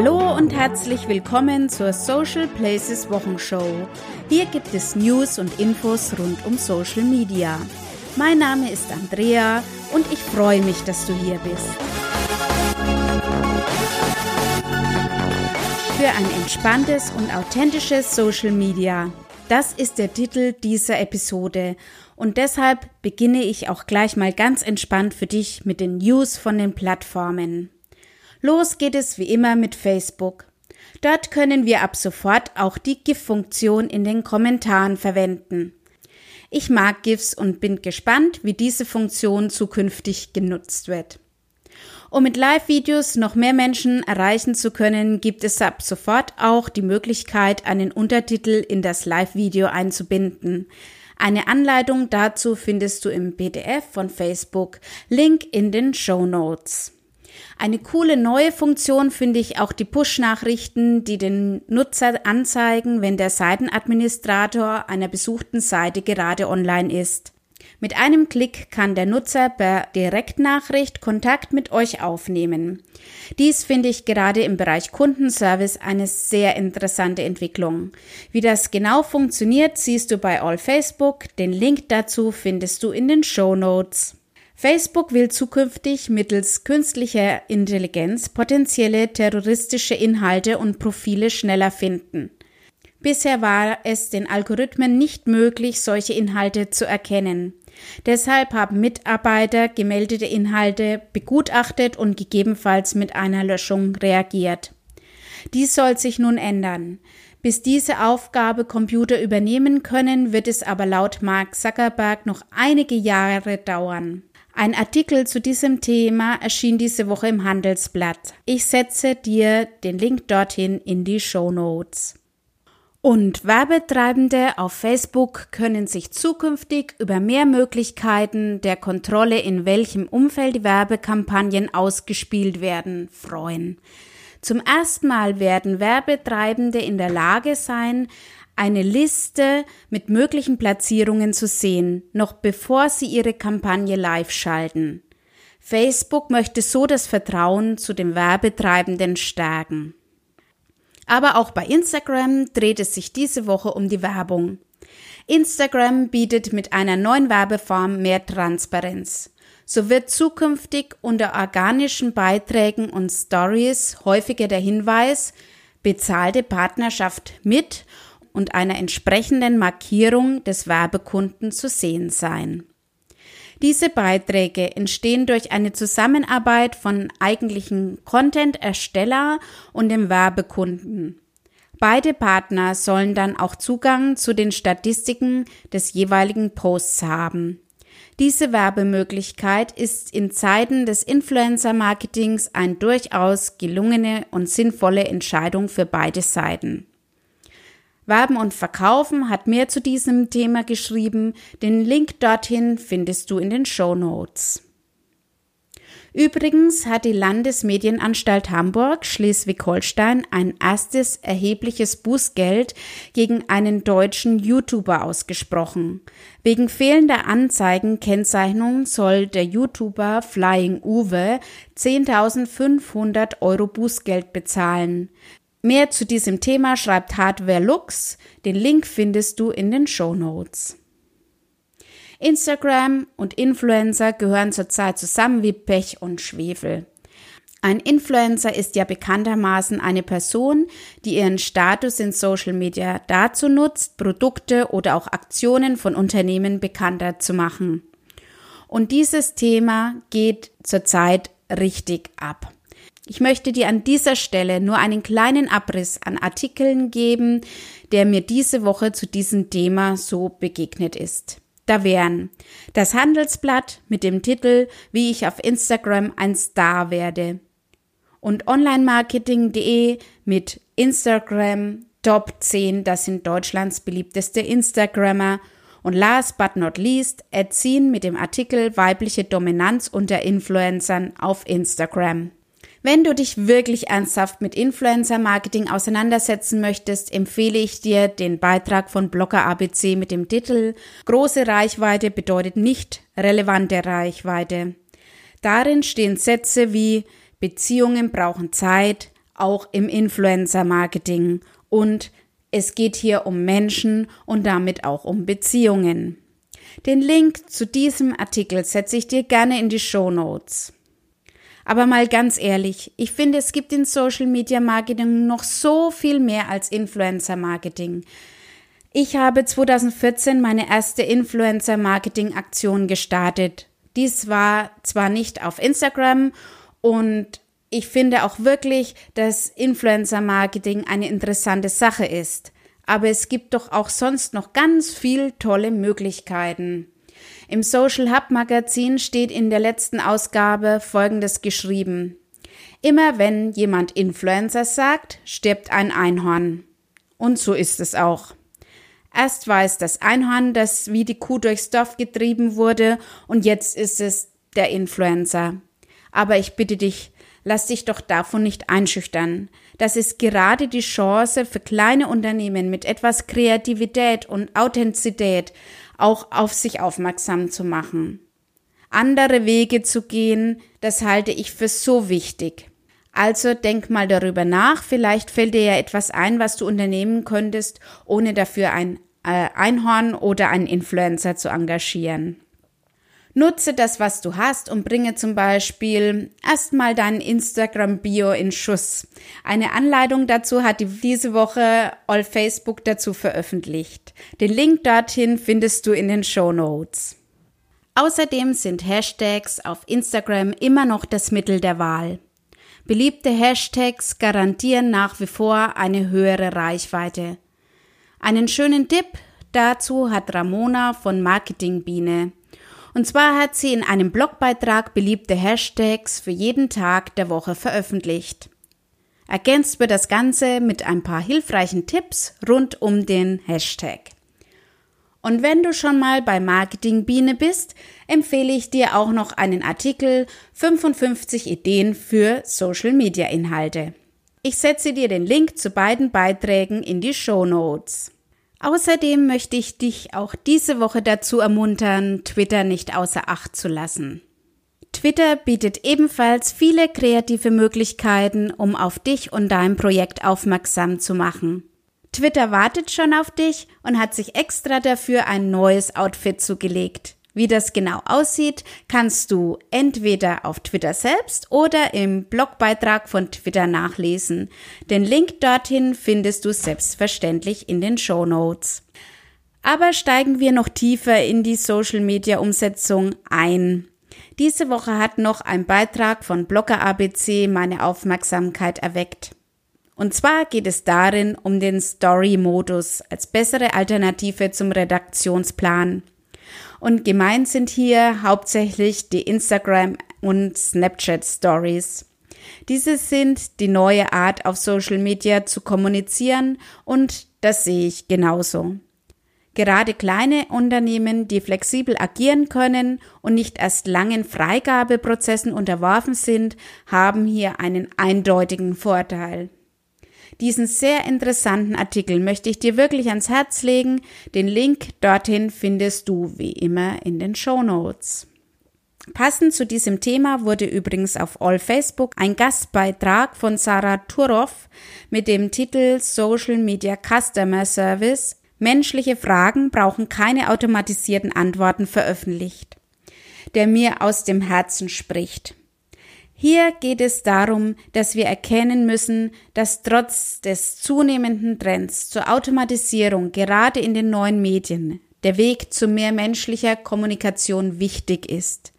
Hallo und herzlich willkommen zur Social Places Wochenshow. Hier gibt es News und Infos rund um Social Media. Mein Name ist Andrea und ich freue mich, dass du hier bist. Für ein entspanntes und authentisches Social Media. Das ist der Titel dieser Episode und deshalb beginne ich auch gleich mal ganz entspannt für dich mit den News von den Plattformen. Los geht es wie immer mit Facebook. Dort können wir ab sofort auch die GIF-Funktion in den Kommentaren verwenden. Ich mag GIFs und bin gespannt, wie diese Funktion zukünftig genutzt wird. Um mit Live-Videos noch mehr Menschen erreichen zu können, gibt es ab sofort auch die Möglichkeit, einen Untertitel in das Live-Video einzubinden. Eine Anleitung dazu findest du im PDF von Facebook, Link in den Show Notes. Eine coole neue Funktion finde ich auch die Push-Nachrichten, die den Nutzer anzeigen, wenn der Seitenadministrator einer besuchten Seite gerade online ist. Mit einem Klick kann der Nutzer per Direktnachricht Kontakt mit euch aufnehmen. Dies finde ich gerade im Bereich Kundenservice eine sehr interessante Entwicklung. Wie das genau funktioniert, siehst du bei All Facebook. Den Link dazu findest du in den Show Notes. Facebook will zukünftig mittels künstlicher Intelligenz potenzielle terroristische Inhalte und Profile schneller finden. Bisher war es den Algorithmen nicht möglich, solche Inhalte zu erkennen. Deshalb haben Mitarbeiter gemeldete Inhalte begutachtet und gegebenenfalls mit einer Löschung reagiert. Dies soll sich nun ändern. Bis diese Aufgabe Computer übernehmen können, wird es aber laut Mark Zuckerberg noch einige Jahre dauern. Ein Artikel zu diesem Thema erschien diese Woche im Handelsblatt. Ich setze dir den Link dorthin in die Show Notes. Und Werbetreibende auf Facebook können sich zukünftig über mehr Möglichkeiten der Kontrolle, in welchem Umfeld die Werbekampagnen ausgespielt werden, freuen. Zum ersten Mal werden Werbetreibende in der Lage sein, eine Liste mit möglichen Platzierungen zu sehen, noch bevor sie ihre Kampagne live schalten. Facebook möchte so das Vertrauen zu den Werbetreibenden stärken. Aber auch bei Instagram dreht es sich diese Woche um die Werbung. Instagram bietet mit einer neuen Werbeform mehr Transparenz. So wird zukünftig unter organischen Beiträgen und Stories häufiger der Hinweis bezahlte Partnerschaft mit und einer entsprechenden Markierung des Werbekunden zu sehen sein. Diese Beiträge entstehen durch eine Zusammenarbeit von eigentlichen Content-Ersteller und dem Werbekunden. Beide Partner sollen dann auch Zugang zu den Statistiken des jeweiligen Posts haben. Diese Werbemöglichkeit ist in Zeiten des Influencer-Marketings eine durchaus gelungene und sinnvolle Entscheidung für beide Seiten. Werben und Verkaufen hat mehr zu diesem Thema geschrieben. Den Link dorthin findest du in den Show Notes. Übrigens hat die Landesmedienanstalt Hamburg Schleswig-Holstein ein erstes erhebliches Bußgeld gegen einen deutschen YouTuber ausgesprochen. Wegen fehlender Anzeigenkennzeichnung soll der YouTuber Flying Uwe 10.500 Euro Bußgeld bezahlen. Mehr zu diesem Thema schreibt Hardware Lux. Den Link findest du in den Show Notes. Instagram und Influencer gehören zurzeit zusammen wie Pech und Schwefel. Ein Influencer ist ja bekanntermaßen eine Person, die ihren Status in Social Media dazu nutzt, Produkte oder auch Aktionen von Unternehmen bekannter zu machen. Und dieses Thema geht zurzeit richtig ab. Ich möchte dir an dieser Stelle nur einen kleinen Abriss an Artikeln geben, der mir diese Woche zu diesem Thema so begegnet ist. Da wären das Handelsblatt mit dem Titel Wie ich auf Instagram ein Star werde und onlinemarketing.de mit Instagram Top 10, das sind Deutschlands beliebteste Instagrammer und last but not least erziehen mit dem Artikel Weibliche Dominanz unter Influencern auf Instagram. Wenn du dich wirklich ernsthaft mit Influencer-Marketing auseinandersetzen möchtest, empfehle ich dir den Beitrag von Blogger ABC mit dem Titel Große Reichweite bedeutet nicht relevante Reichweite. Darin stehen Sätze wie Beziehungen brauchen Zeit, auch im Influencer-Marketing und es geht hier um Menschen und damit auch um Beziehungen. Den Link zu diesem Artikel setze ich dir gerne in die Show Notes. Aber mal ganz ehrlich, ich finde, es gibt in Social Media Marketing noch so viel mehr als Influencer Marketing. Ich habe 2014 meine erste Influencer Marketing Aktion gestartet. Dies war zwar nicht auf Instagram und ich finde auch wirklich, dass Influencer Marketing eine interessante Sache ist aber es gibt doch auch sonst noch ganz viel tolle Möglichkeiten. Im Social Hub Magazin steht in der letzten Ausgabe Folgendes geschrieben. Immer wenn jemand Influencer sagt, stirbt ein Einhorn. Und so ist es auch. Erst war es das Einhorn, das wie die Kuh durchs Dorf getrieben wurde, und jetzt ist es der Influencer. Aber ich bitte dich, lass dich doch davon nicht einschüchtern. Das ist gerade die Chance für kleine Unternehmen mit etwas Kreativität und Authentizität auch auf sich aufmerksam zu machen. Andere Wege zu gehen, das halte ich für so wichtig. Also denk mal darüber nach, vielleicht fällt dir ja etwas ein, was du unternehmen könntest, ohne dafür ein äh, Einhorn oder einen Influencer zu engagieren. Nutze das, was du hast und bringe zum Beispiel erstmal dein Instagram-Bio in Schuss. Eine Anleitung dazu hat diese Woche All Facebook dazu veröffentlicht. Den Link dorthin findest du in den Show Notes. Außerdem sind Hashtags auf Instagram immer noch das Mittel der Wahl. Beliebte Hashtags garantieren nach wie vor eine höhere Reichweite. Einen schönen Tipp dazu hat Ramona von Marketingbiene. Und zwar hat sie in einem Blogbeitrag beliebte Hashtags für jeden Tag der Woche veröffentlicht. Ergänzt wird das Ganze mit ein paar hilfreichen Tipps rund um den Hashtag. Und wenn du schon mal bei Marketing Biene bist, empfehle ich dir auch noch einen Artikel 55 Ideen für Social Media Inhalte. Ich setze dir den Link zu beiden Beiträgen in die Show Notes. Außerdem möchte ich dich auch diese Woche dazu ermuntern, Twitter nicht außer Acht zu lassen. Twitter bietet ebenfalls viele kreative Möglichkeiten, um auf dich und dein Projekt aufmerksam zu machen. Twitter wartet schon auf dich und hat sich extra dafür ein neues Outfit zugelegt. Wie das genau aussieht, kannst du entweder auf Twitter selbst oder im Blogbeitrag von Twitter nachlesen. Den Link dorthin findest du selbstverständlich in den Show Notes. Aber steigen wir noch tiefer in die Social Media Umsetzung ein. Diese Woche hat noch ein Beitrag von Blogger ABC meine Aufmerksamkeit erweckt. Und zwar geht es darin um den Story-Modus als bessere Alternative zum Redaktionsplan. Und gemeint sind hier hauptsächlich die Instagram und Snapchat Stories. Diese sind die neue Art auf Social Media zu kommunizieren und das sehe ich genauso. Gerade kleine Unternehmen, die flexibel agieren können und nicht erst langen Freigabeprozessen unterworfen sind, haben hier einen eindeutigen Vorteil. Diesen sehr interessanten Artikel möchte ich dir wirklich ans Herz legen. Den Link dorthin findest du wie immer in den Show Notes. Passend zu diesem Thema wurde übrigens auf All Facebook ein Gastbeitrag von Sarah Turov mit dem Titel Social Media Customer Service Menschliche Fragen brauchen keine automatisierten Antworten veröffentlicht, der mir aus dem Herzen spricht. Hier geht es darum, dass wir erkennen müssen, dass trotz des zunehmenden Trends zur Automatisierung gerade in den neuen Medien der Weg zu mehr menschlicher Kommunikation wichtig ist,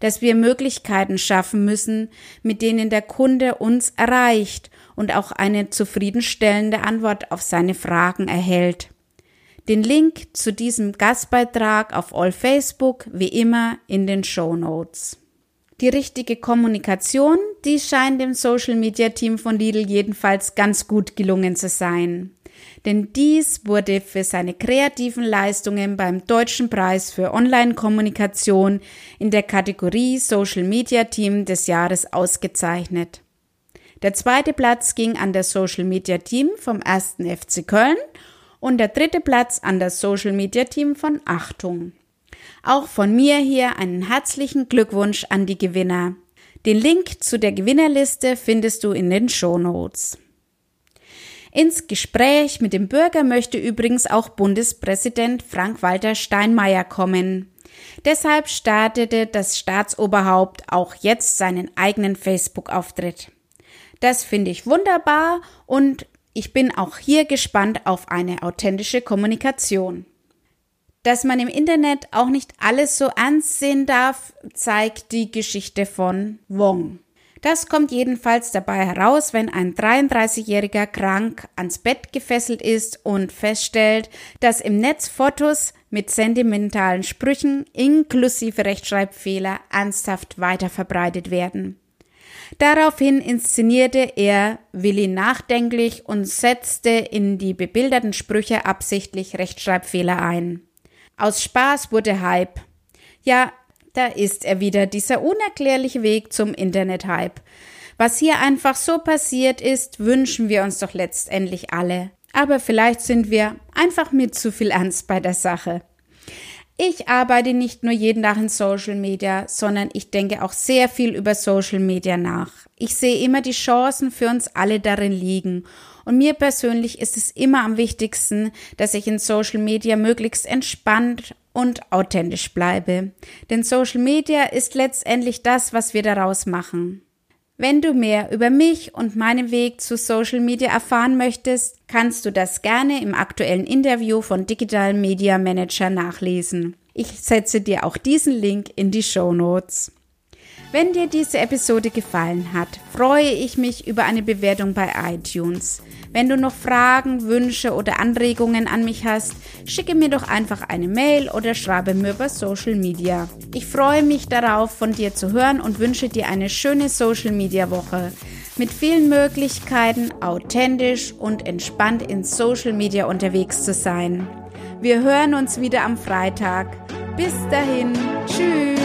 dass wir Möglichkeiten schaffen müssen, mit denen der Kunde uns erreicht und auch eine zufriedenstellende Antwort auf seine Fragen erhält. Den Link zu diesem Gastbeitrag auf All Facebook wie immer in den Show Notes. Die richtige Kommunikation, die scheint dem Social Media Team von Lidl jedenfalls ganz gut gelungen zu sein. Denn dies wurde für seine kreativen Leistungen beim Deutschen Preis für Online-Kommunikation in der Kategorie Social Media Team des Jahres ausgezeichnet. Der zweite Platz ging an das Social Media Team vom 1. FC Köln und der dritte Platz an das Social Media Team von Achtung. Auch von mir hier einen herzlichen Glückwunsch an die Gewinner. Den Link zu der Gewinnerliste findest du in den Show Notes. Ins Gespräch mit dem Bürger möchte übrigens auch Bundespräsident Frank-Walter Steinmeier kommen. Deshalb startete das Staatsoberhaupt auch jetzt seinen eigenen Facebook-Auftritt. Das finde ich wunderbar und ich bin auch hier gespannt auf eine authentische Kommunikation. Dass man im Internet auch nicht alles so ernst sehen darf, zeigt die Geschichte von Wong. Das kommt jedenfalls dabei heraus, wenn ein 33-Jähriger krank ans Bett gefesselt ist und feststellt, dass im Netz Fotos mit sentimentalen Sprüchen inklusive Rechtschreibfehler ernsthaft weiterverbreitet werden. Daraufhin inszenierte er Willi nachdenklich und setzte in die bebilderten Sprüche absichtlich Rechtschreibfehler ein. Aus Spaß wurde Hype. Ja, da ist er wieder, dieser unerklärliche Weg zum Internet-Hype. Was hier einfach so passiert ist, wünschen wir uns doch letztendlich alle. Aber vielleicht sind wir einfach mit zu viel Ernst bei der Sache. Ich arbeite nicht nur jeden Tag in Social Media, sondern ich denke auch sehr viel über Social Media nach. Ich sehe immer die Chancen für uns alle darin liegen. Und mir persönlich ist es immer am wichtigsten, dass ich in Social Media möglichst entspannt und authentisch bleibe. Denn Social Media ist letztendlich das, was wir daraus machen. Wenn du mehr über mich und meinen Weg zu Social Media erfahren möchtest, kannst du das gerne im aktuellen Interview von Digital Media Manager nachlesen. Ich setze dir auch diesen Link in die Show Notes. Wenn dir diese Episode gefallen hat, freue ich mich über eine Bewertung bei iTunes. Wenn du noch Fragen, Wünsche oder Anregungen an mich hast, schicke mir doch einfach eine Mail oder schreibe mir über Social Media. Ich freue mich darauf, von dir zu hören und wünsche dir eine schöne Social Media Woche mit vielen Möglichkeiten, authentisch und entspannt in Social Media unterwegs zu sein. Wir hören uns wieder am Freitag. Bis dahin, tschüss.